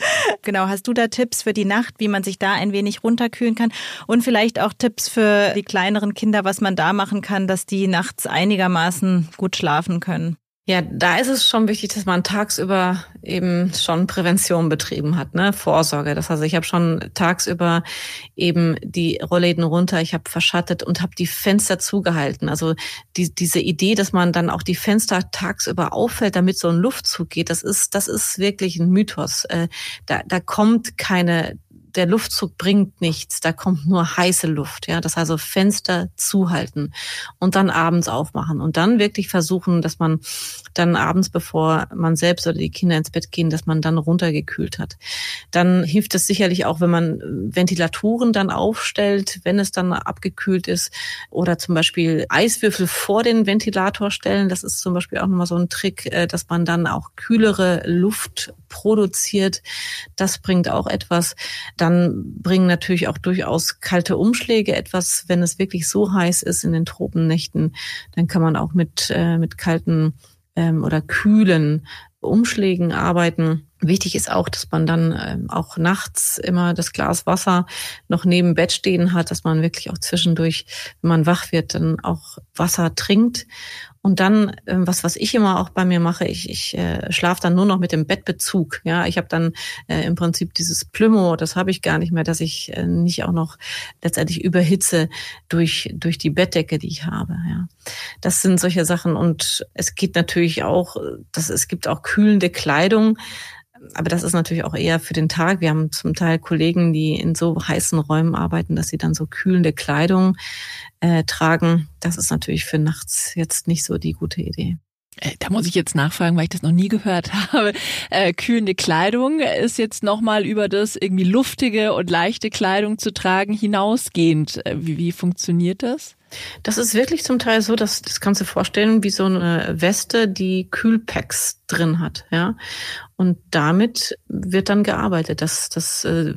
S2: Genau, hast du da Tipps für die Nacht, wie man sich da ein wenig runterkühlen kann? Und vielleicht auch Tipps für die kleineren Kinder, was man da machen kann, dass die nachts einigermaßen gut schlafen können?
S3: Ja, da ist es schon wichtig, dass man tagsüber eben schon Prävention betrieben hat, ne, Vorsorge. Das heißt, ich habe schon tagsüber eben die Rollläden runter, ich habe verschattet und habe die Fenster zugehalten. Also die, diese Idee, dass man dann auch die Fenster tagsüber auffällt, damit so ein Luftzug geht, das ist das ist wirklich ein Mythos. Äh, da, da kommt keine der Luftzug bringt nichts, da kommt nur heiße Luft. Ja, das heißt also Fenster zuhalten und dann abends aufmachen und dann wirklich versuchen, dass man dann abends, bevor man selbst oder die Kinder ins Bett gehen, dass man dann runtergekühlt hat. Dann hilft es sicherlich auch, wenn man Ventilatoren dann aufstellt, wenn es dann abgekühlt ist oder zum Beispiel Eiswürfel vor den Ventilator stellen. Das ist zum Beispiel auch nochmal so ein Trick, äh, dass man dann auch kühlere Luft produziert. Das bringt auch etwas. Dann bringen natürlich auch durchaus kalte Umschläge etwas, wenn es wirklich so heiß ist in den Tropennächten. Dann kann man auch mit, äh, mit kalten ähm, oder kühlen Umschlägen arbeiten. Wichtig ist auch, dass man dann ähm, auch nachts immer das Glas Wasser noch neben Bett stehen hat, dass man wirklich auch zwischendurch, wenn man wach wird, dann auch Wasser trinkt. Und dann, ähm, was, was ich immer auch bei mir mache, ich, ich äh, schlafe dann nur noch mit dem Bettbezug. Ja, ich habe dann äh, im Prinzip dieses Plümo, das habe ich gar nicht mehr, dass ich äh, nicht auch noch letztendlich überhitze durch, durch die Bettdecke, die ich habe. Ja. Das sind solche Sachen. Und es geht natürlich auch, dass es gibt auch kühlende Kleidung aber das ist natürlich auch eher für den Tag. Wir haben zum Teil Kollegen, die in so heißen Räumen arbeiten, dass sie dann so kühlende Kleidung äh, tragen. Das ist natürlich für nachts jetzt nicht so die gute Idee.
S1: Äh, da muss ich jetzt nachfragen, weil ich das noch nie gehört habe. Äh, kühlende Kleidung ist jetzt nochmal über das irgendwie luftige und leichte Kleidung zu tragen hinausgehend. Äh, wie, wie funktioniert das?
S3: Das ist wirklich zum Teil so, dass das kannst du vorstellen wie so eine Weste, die Kühlpacks drin hat, ja. Und damit wird dann gearbeitet. Das, das äh,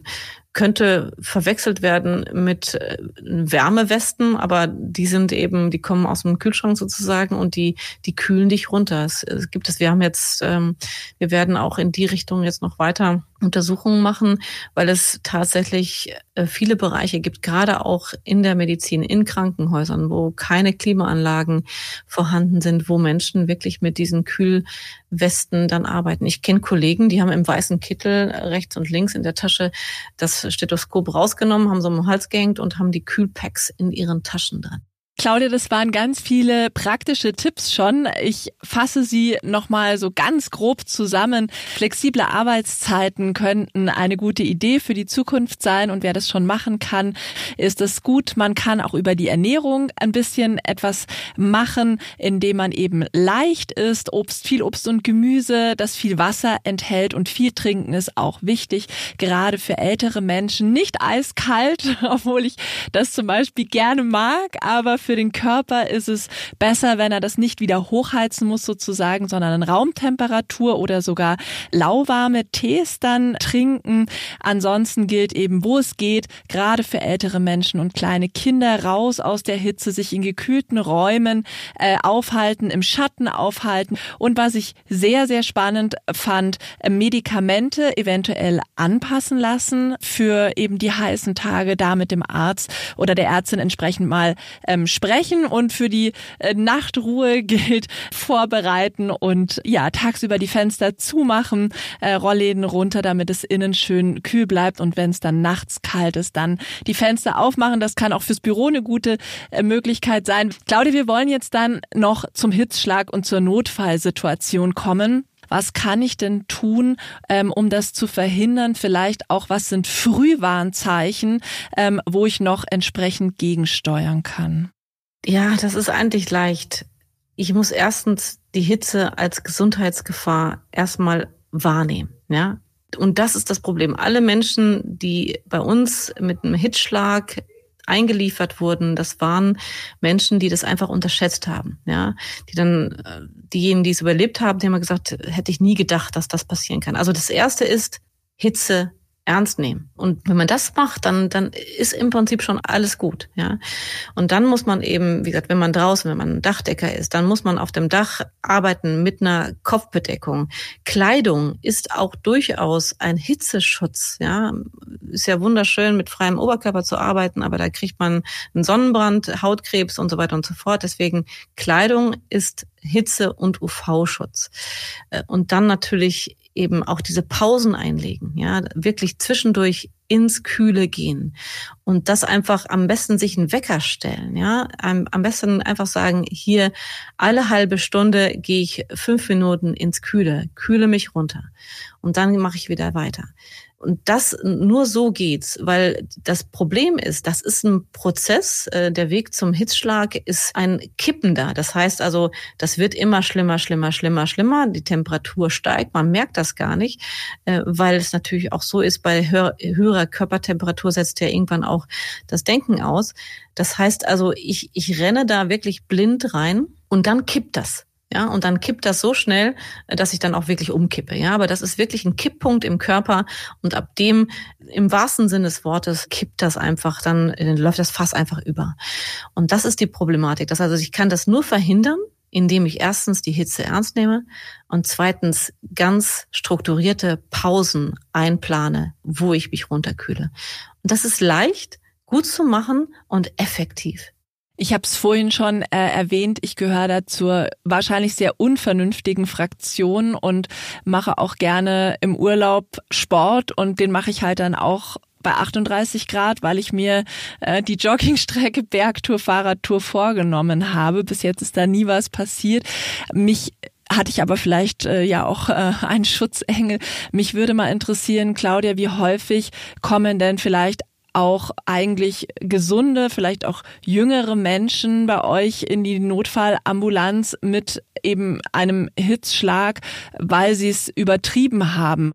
S3: könnte verwechselt werden mit äh, Wärmewesten, aber die sind eben, die kommen aus dem Kühlschrank sozusagen und die, die kühlen dich runter. Es, gibt es, wir haben jetzt, ähm, wir werden auch in die Richtung jetzt noch weiter Untersuchungen machen, weil es tatsächlich äh, viele Bereiche gibt, gerade auch in der Medizin, in Krankenhäusern, wo keine Klimaanlagen vorhanden sind, wo Menschen wirklich mit diesen Kühlwesten dann arbeiten. Ich kenne Kollegen, die haben im weißen Kittel rechts und links in der Tasche das Stethoskop rausgenommen, haben so den Hals gehängt und haben die Kühlpacks in ihren Taschen drin.
S1: Claudia, das waren ganz viele praktische Tipps schon. Ich fasse sie nochmal so ganz grob zusammen. Flexible Arbeitszeiten könnten eine gute Idee für die Zukunft sein und wer das schon machen kann, ist es gut. Man kann auch über die Ernährung ein bisschen etwas machen, indem man eben leicht isst, Obst, viel Obst und Gemüse, das viel Wasser enthält und viel trinken ist auch wichtig, gerade für ältere Menschen. Nicht eiskalt, obwohl ich das zum Beispiel gerne mag, aber für den Körper ist es besser, wenn er das nicht wieder hochheizen muss sozusagen, sondern in Raumtemperatur oder sogar lauwarme Tees dann trinken. Ansonsten gilt eben, wo es geht, gerade für ältere Menschen und kleine Kinder raus aus der Hitze, sich in gekühlten Räumen äh, aufhalten, im Schatten aufhalten. Und was ich sehr, sehr spannend fand, äh, Medikamente eventuell anpassen lassen für eben die heißen Tage, da mit dem Arzt oder der Ärztin entsprechend mal ähm, sprechen und für die äh, Nachtruhe gilt vorbereiten und ja, tagsüber die Fenster zumachen, äh, Rollläden runter, damit es innen schön kühl bleibt und wenn es dann nachts kalt ist, dann die Fenster aufmachen. Das kann auch fürs Büro eine gute äh, Möglichkeit sein. Claudia, wir wollen jetzt dann noch zum Hitzschlag und zur Notfallsituation kommen. Was kann ich denn tun, ähm, um das zu verhindern? Vielleicht auch, was sind Frühwarnzeichen, ähm, wo ich noch entsprechend gegensteuern kann?
S3: Ja, das ist eigentlich leicht. Ich muss erstens die Hitze als Gesundheitsgefahr erstmal wahrnehmen, ja. Und das ist das Problem. Alle Menschen, die bei uns mit einem Hitzschlag eingeliefert wurden, das waren Menschen, die das einfach unterschätzt haben, ja, die dann äh, diejenigen, die es überlebt haben, die haben gesagt, hätte ich nie gedacht, dass das passieren kann. Also das erste ist Hitze ernst nehmen. Und wenn man das macht, dann, dann ist im Prinzip schon alles gut, ja. Und dann muss man eben, wie gesagt, wenn man draußen, wenn man ein Dachdecker ist, dann muss man auf dem Dach arbeiten mit einer Kopfbedeckung. Kleidung ist auch durchaus ein Hitzeschutz, ja. Ist ja wunderschön, mit freiem Oberkörper zu arbeiten, aber da kriegt man einen Sonnenbrand, Hautkrebs und so weiter und so fort. Deswegen Kleidung ist Hitze- und UV-Schutz. Äh, und dann natürlich eben auch diese Pausen einlegen, ja, wirklich zwischendurch ins Kühle gehen und das einfach am besten sich einen Wecker stellen, ja, am, am besten einfach sagen, hier alle halbe Stunde gehe ich fünf Minuten ins Kühle, kühle mich runter und dann mache ich wieder weiter. Und das nur so geht's, weil das Problem ist, das ist ein Prozess. Äh, der Weg zum Hitzschlag ist ein kippender. Das heißt also, das wird immer schlimmer, schlimmer, schlimmer, schlimmer. Die Temperatur steigt. Man merkt das gar nicht, äh, weil es natürlich auch so ist, bei höherer Körpertemperatur setzt ja irgendwann auch das Denken aus. Das heißt also, ich, ich renne da wirklich blind rein und dann kippt das. Ja, und dann kippt das so schnell, dass ich dann auch wirklich umkippe. Ja, aber das ist wirklich ein Kipppunkt im Körper und ab dem, im wahrsten Sinne des Wortes, kippt das einfach, dann, dann läuft das Fass einfach über. Und das ist die Problematik. Das also, ich kann das nur verhindern, indem ich erstens die Hitze ernst nehme und zweitens ganz strukturierte Pausen einplane, wo ich mich runterkühle. Und das ist leicht, gut zu machen und effektiv.
S1: Ich habe es vorhin schon äh, erwähnt, ich gehöre da zur wahrscheinlich sehr unvernünftigen Fraktion und mache auch gerne im Urlaub Sport und den mache ich halt dann auch bei 38 Grad, weil ich mir äh, die Joggingstrecke Bergtour, Fahrradtour vorgenommen habe. Bis jetzt ist da nie was passiert. Mich hatte ich aber vielleicht äh, ja auch äh, einen Schutzengel. Mich würde mal interessieren, Claudia, wie häufig kommen denn vielleicht auch eigentlich gesunde, vielleicht auch jüngere Menschen bei euch in die Notfallambulanz mit eben einem Hitzschlag, weil sie es übertrieben haben?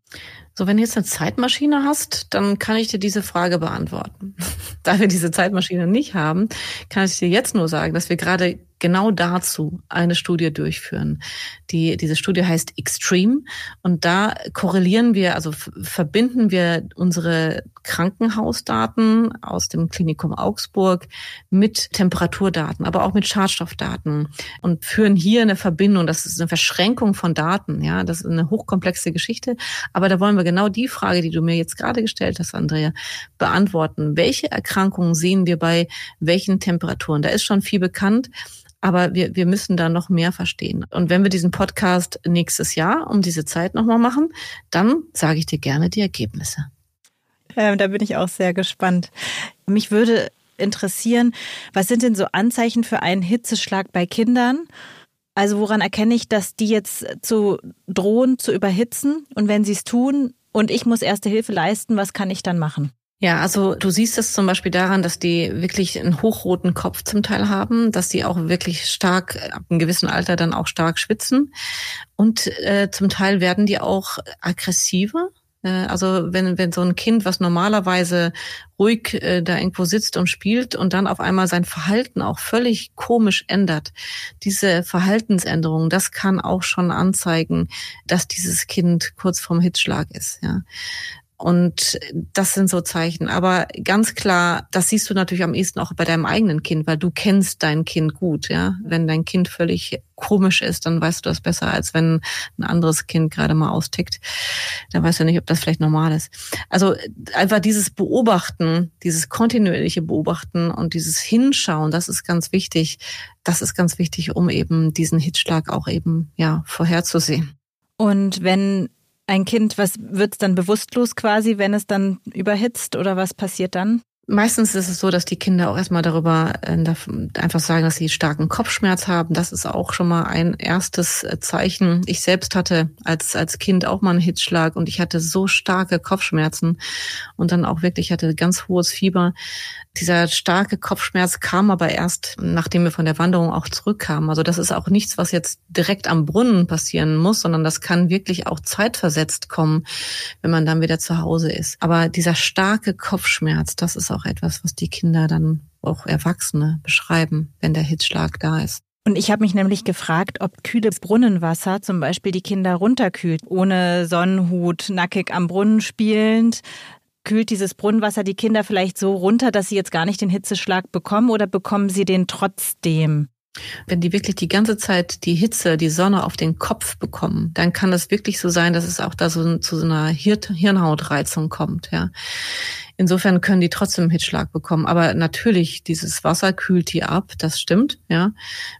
S3: So, wenn du jetzt eine Zeitmaschine hast, dann kann ich dir diese Frage beantworten. da wir diese Zeitmaschine nicht haben, kann ich dir jetzt nur sagen, dass wir gerade genau dazu eine Studie durchführen. Die, diese Studie heißt Extreme und da korrelieren wir, also verbinden wir unsere Krankenhausdaten aus dem Klinikum Augsburg mit Temperaturdaten, aber auch mit Schadstoffdaten und führen hier eine Verbindung. Das ist eine Verschränkung von Daten. Ja, das ist eine hochkomplexe Geschichte. Aber da wollen wir genau die Frage, die du mir jetzt gerade gestellt hast, Andrea, beantworten. Welche Erkrankungen sehen wir bei welchen Temperaturen? Da ist schon viel bekannt. Aber wir, wir müssen da noch mehr verstehen. Und wenn wir diesen Podcast nächstes Jahr um diese Zeit nochmal machen, dann sage ich dir gerne die Ergebnisse.
S2: Ähm, da bin ich auch sehr gespannt. Mich würde interessieren, was sind denn so Anzeichen für einen Hitzeschlag bei Kindern? Also woran erkenne ich, dass die jetzt zu drohen, zu überhitzen? Und wenn sie es tun und ich muss erste Hilfe leisten, was kann ich dann machen?
S3: Ja, also du siehst es zum Beispiel daran, dass die wirklich einen hochroten Kopf zum Teil haben, dass die auch wirklich stark ab einem gewissen Alter dann auch stark schwitzen und äh, zum Teil werden die auch aggressiver. Äh, also wenn, wenn so ein Kind, was normalerweise ruhig äh, da irgendwo sitzt und spielt und dann auf einmal sein Verhalten auch völlig komisch ändert, diese Verhaltensänderung, das kann auch schon anzeigen, dass dieses Kind kurz vorm Hitzschlag ist. Ja. Und das sind so Zeichen. Aber ganz klar, das siehst du natürlich am ehesten auch bei deinem eigenen Kind, weil du kennst dein Kind gut, ja. Wenn dein Kind völlig komisch ist, dann weißt du das besser, als wenn ein anderes Kind gerade mal austickt. Da weißt du nicht, ob das vielleicht normal ist. Also einfach dieses Beobachten, dieses kontinuierliche Beobachten und dieses Hinschauen, das ist ganz wichtig. Das ist ganz wichtig, um eben diesen Hitzschlag auch eben, ja, vorherzusehen.
S2: Und wenn ein Kind, was wird's dann bewusstlos quasi, wenn es dann überhitzt oder was passiert dann?
S3: Meistens ist es so, dass die Kinder auch erstmal darüber äh, einfach sagen, dass sie starken Kopfschmerz haben. Das ist auch schon mal ein erstes äh, Zeichen. Ich selbst hatte als, als Kind auch mal einen Hitzschlag und ich hatte so starke Kopfschmerzen und dann auch wirklich hatte ganz hohes Fieber. Dieser starke Kopfschmerz kam aber erst, nachdem wir von der Wanderung auch zurückkamen. Also das ist auch nichts, was jetzt direkt am Brunnen passieren muss, sondern das kann wirklich auch zeitversetzt kommen, wenn man dann wieder zu Hause ist. Aber dieser starke Kopfschmerz, das ist auch etwas, was die Kinder dann auch Erwachsene beschreiben, wenn der Hitzschlag da ist.
S2: Und ich habe mich nämlich gefragt, ob kühles Brunnenwasser zum Beispiel die Kinder runterkühlt, ohne Sonnenhut, nackig am Brunnen spielend kühlt dieses Brunnenwasser die Kinder vielleicht so runter, dass sie jetzt gar nicht den Hitzeschlag bekommen oder bekommen sie den trotzdem?
S3: Wenn die wirklich die ganze Zeit die Hitze, die Sonne auf den Kopf bekommen, dann kann es wirklich so sein, dass es auch da so zu so einer Hirnhautreizung kommt, ja. Insofern können die trotzdem einen Hitzschlag bekommen. Aber natürlich, dieses Wasser kühlt die ab, das stimmt, ja.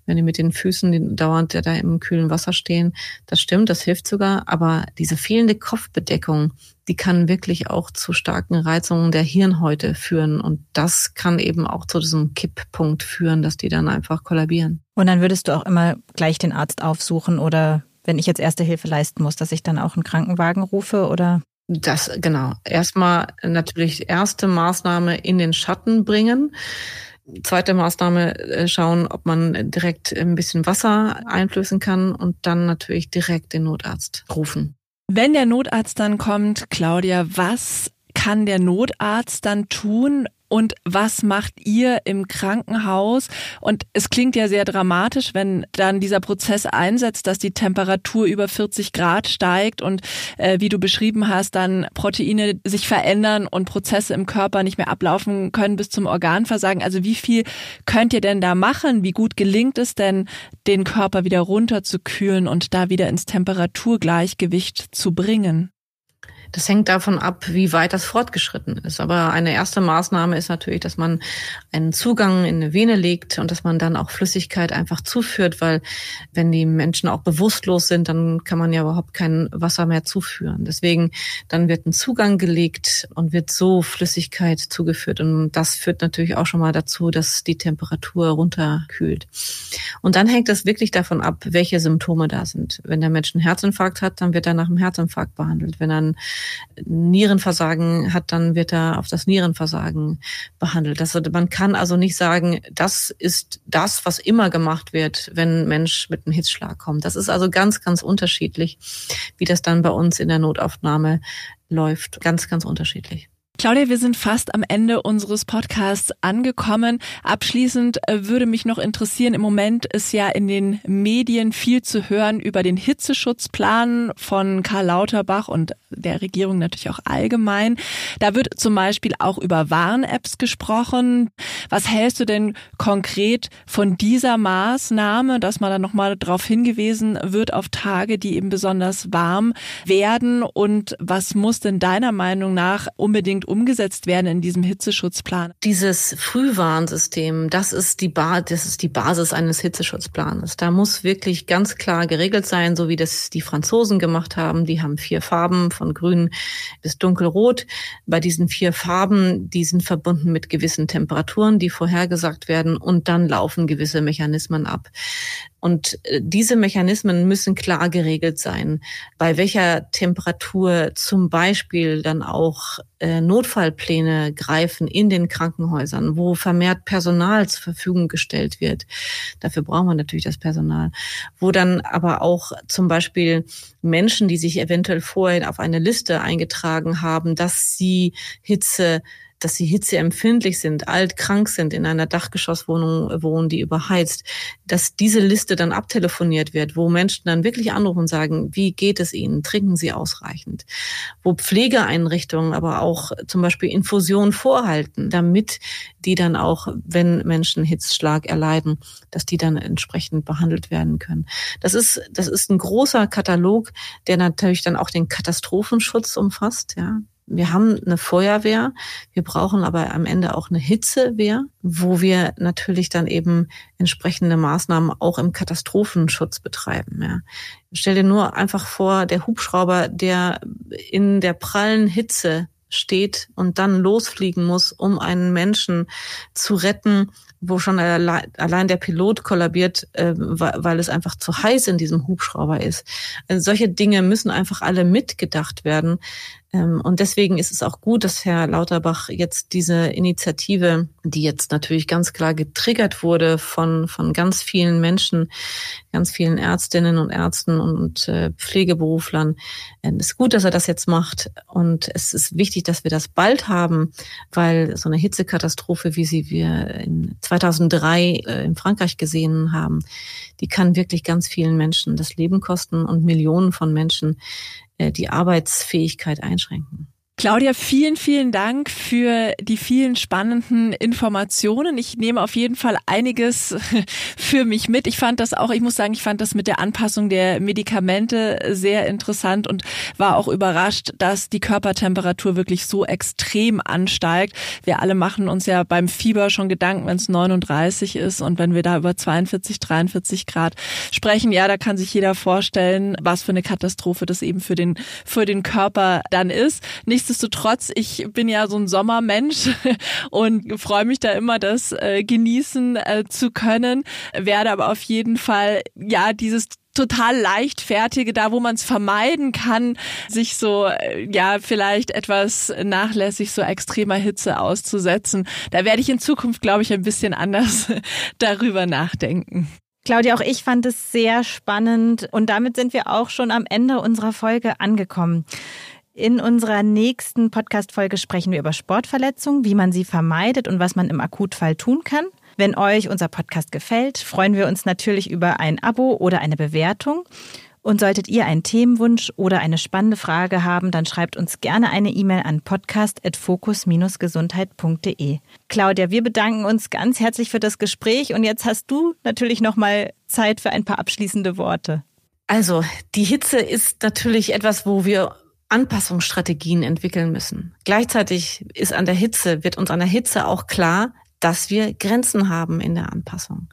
S3: Wenn die mit den Füßen dauernd da im kühlen Wasser stehen, das stimmt, das hilft sogar. Aber diese fehlende Kopfbedeckung, die kann wirklich auch zu starken Reizungen der Hirnhäute führen. Und das kann eben auch zu diesem Kipppunkt führen, dass die dann einfach kollabieren.
S2: Und dann würdest du auch immer gleich den Arzt aufsuchen oder wenn ich jetzt erste Hilfe leisten muss, dass ich dann auch einen Krankenwagen rufe oder?
S3: Das, genau. Erstmal natürlich erste Maßnahme in den Schatten bringen. Zweite Maßnahme äh, schauen, ob man direkt ein bisschen Wasser einflößen kann und dann natürlich direkt den Notarzt rufen.
S1: Wenn der Notarzt dann kommt, Claudia, was kann der Notarzt dann tun, und was macht ihr im Krankenhaus? Und es klingt ja sehr dramatisch, wenn dann dieser Prozess einsetzt, dass die Temperatur über 40 Grad steigt und äh, wie du beschrieben hast, dann Proteine sich verändern und Prozesse im Körper nicht mehr ablaufen können bis zum Organversagen. Also wie viel könnt ihr denn da machen? Wie gut gelingt es denn, den Körper wieder runterzukühlen und da wieder ins Temperaturgleichgewicht zu bringen?
S3: Das hängt davon ab, wie weit das fortgeschritten ist. Aber eine erste Maßnahme ist natürlich, dass man einen Zugang in eine Vene legt und dass man dann auch Flüssigkeit einfach zuführt, weil wenn die Menschen auch bewusstlos sind, dann kann man ja überhaupt kein Wasser mehr zuführen. Deswegen dann wird ein Zugang gelegt und wird so Flüssigkeit zugeführt. Und das führt natürlich auch schon mal dazu, dass die Temperatur runterkühlt. Und dann hängt es wirklich davon ab, welche Symptome da sind. Wenn der Mensch einen Herzinfarkt hat, dann wird er nach einem Herzinfarkt behandelt. Wenn er Nierenversagen hat, dann wird er auf das Nierenversagen behandelt. Das, man kann also nicht sagen, das ist das, was immer gemacht wird, wenn ein Mensch mit einem Hitzschlag kommt. Das ist also ganz, ganz unterschiedlich, wie das dann bei uns in der Notaufnahme läuft. Ganz, ganz unterschiedlich.
S1: Claudia, wir sind fast am Ende unseres Podcasts angekommen. Abschließend äh, würde mich noch interessieren, im Moment ist ja in den Medien viel zu hören über den Hitzeschutzplan von Karl Lauterbach und der Regierung natürlich auch allgemein. Da wird zum Beispiel auch über Warn-Apps gesprochen. Was hältst du denn konkret von dieser Maßnahme, dass man dann nochmal darauf hingewiesen wird auf Tage, die eben besonders warm werden? Und was muss denn deiner Meinung nach unbedingt umgesetzt werden in diesem Hitzeschutzplan?
S3: Dieses Frühwarnsystem, das ist die, ba das ist die Basis eines Hitzeschutzplanes. Da muss wirklich ganz klar geregelt sein, so wie das die Franzosen gemacht haben. Die haben vier Farben von grün bis dunkelrot. Bei diesen vier Farben, die sind verbunden mit gewissen Temperaturen, die vorhergesagt werden und dann laufen gewisse Mechanismen ab. Und äh, diese Mechanismen müssen klar geregelt sein, bei welcher Temperatur zum Beispiel dann auch Notfallpläne greifen in den Krankenhäusern, wo vermehrt Personal zur Verfügung gestellt wird. Dafür braucht man natürlich das Personal. Wo dann aber auch zum Beispiel Menschen, die sich eventuell vorher auf eine Liste eingetragen haben, dass sie Hitze dass sie hitzeempfindlich sind, alt, krank sind, in einer Dachgeschosswohnung wohnen, die überheizt, dass diese Liste dann abtelefoniert wird, wo Menschen dann wirklich anrufen und sagen, wie geht es ihnen? Trinken sie ausreichend? Wo Pflegeeinrichtungen aber auch zum Beispiel Infusionen vorhalten, damit die dann auch, wenn Menschen Hitzschlag erleiden, dass die dann entsprechend behandelt werden können. Das ist, das ist ein großer Katalog, der natürlich dann auch den Katastrophenschutz umfasst, ja. Wir haben eine Feuerwehr, wir brauchen aber am Ende auch eine Hitzewehr, wo wir natürlich dann eben entsprechende Maßnahmen auch im Katastrophenschutz betreiben. Ja. Stell dir nur einfach vor, der Hubschrauber, der in der prallen Hitze steht und dann losfliegen muss, um einen Menschen zu retten, wo schon allein der Pilot kollabiert, äh, weil es einfach zu heiß in diesem Hubschrauber ist. Also solche Dinge müssen einfach alle mitgedacht werden. Ähm, und deswegen ist es auch gut, dass Herr Lauterbach jetzt diese Initiative, die jetzt natürlich ganz klar getriggert wurde von, von ganz vielen Menschen, ganz vielen Ärztinnen und Ärzten und äh, Pflegeberuflern, äh, es ist gut, dass er das jetzt macht. Und es ist wichtig, dass wir das bald haben, weil so eine Hitzekatastrophe, wie sie wir in 2003 äh, in Frankreich gesehen haben, die kann wirklich ganz vielen Menschen das Leben kosten und Millionen von Menschen die Arbeitsfähigkeit einschränken.
S1: Claudia, vielen, vielen Dank für die vielen spannenden Informationen. Ich nehme auf jeden Fall einiges für mich mit. Ich fand das auch, ich muss sagen, ich fand das mit der Anpassung der Medikamente sehr interessant und war auch überrascht, dass die Körpertemperatur wirklich so extrem ansteigt. Wir alle machen uns ja beim Fieber schon Gedanken, wenn es 39 ist und wenn wir da über 42, 43 Grad sprechen, ja, da kann sich jeder vorstellen, was für eine Katastrophe das eben für den, für den Körper dann ist. Nichts nichtsdestotrotz, ich bin ja so ein Sommermensch und freue mich da immer, das äh, genießen äh, zu können, werde aber auf jeden Fall ja dieses total leichtfertige, da wo man es vermeiden kann, sich so, äh, ja, vielleicht etwas nachlässig so extremer Hitze auszusetzen. Da werde ich in Zukunft, glaube ich, ein bisschen anders darüber nachdenken.
S2: Claudia, auch ich fand es sehr spannend und damit sind wir auch schon am Ende unserer Folge angekommen. In unserer nächsten Podcast-Folge sprechen wir über Sportverletzungen, wie man sie vermeidet und was man im Akutfall tun kann. Wenn euch unser Podcast gefällt, freuen wir uns natürlich über ein Abo oder eine Bewertung. Und solltet ihr einen Themenwunsch oder eine spannende Frage haben, dann schreibt uns gerne eine E-Mail an podcast.fokus-gesundheit.de. Claudia, wir bedanken uns ganz herzlich für das Gespräch und jetzt hast du natürlich noch mal Zeit für ein paar abschließende Worte.
S3: Also, die Hitze ist natürlich etwas, wo wir Anpassungsstrategien entwickeln müssen. Gleichzeitig ist an der Hitze, wird uns an der Hitze auch klar, dass wir Grenzen haben in der Anpassung.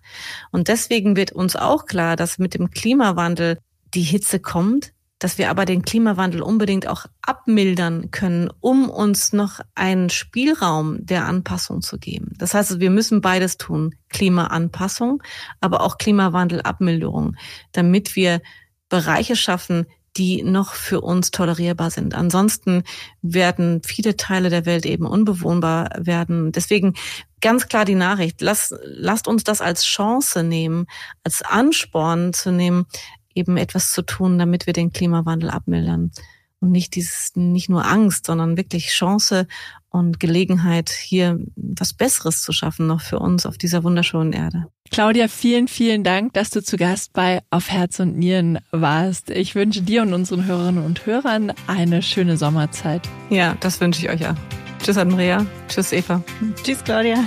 S3: Und deswegen wird uns auch klar, dass mit dem Klimawandel die Hitze kommt, dass wir aber den Klimawandel unbedingt auch abmildern können, um uns noch einen Spielraum der Anpassung zu geben. Das heißt, wir müssen beides tun, Klimaanpassung, aber auch Klimawandelabmilderung, damit wir Bereiche schaffen, die noch für uns tolerierbar sind. Ansonsten werden viele Teile der Welt eben unbewohnbar werden. Deswegen ganz klar die Nachricht, lasst, lasst uns das als Chance nehmen, als Ansporn zu nehmen, eben etwas zu tun, damit wir den Klimawandel abmildern. Und nicht dieses, nicht nur Angst, sondern wirklich Chance und Gelegenheit, hier was Besseres zu schaffen, noch für uns auf dieser wunderschönen Erde.
S1: Claudia, vielen, vielen Dank, dass du zu Gast bei Auf Herz und Nieren warst. Ich wünsche dir und unseren Hörerinnen und Hörern eine schöne Sommerzeit.
S3: Ja, das wünsche ich euch ja. Tschüss, Andrea. Tschüss, Eva.
S2: Tschüss, Claudia.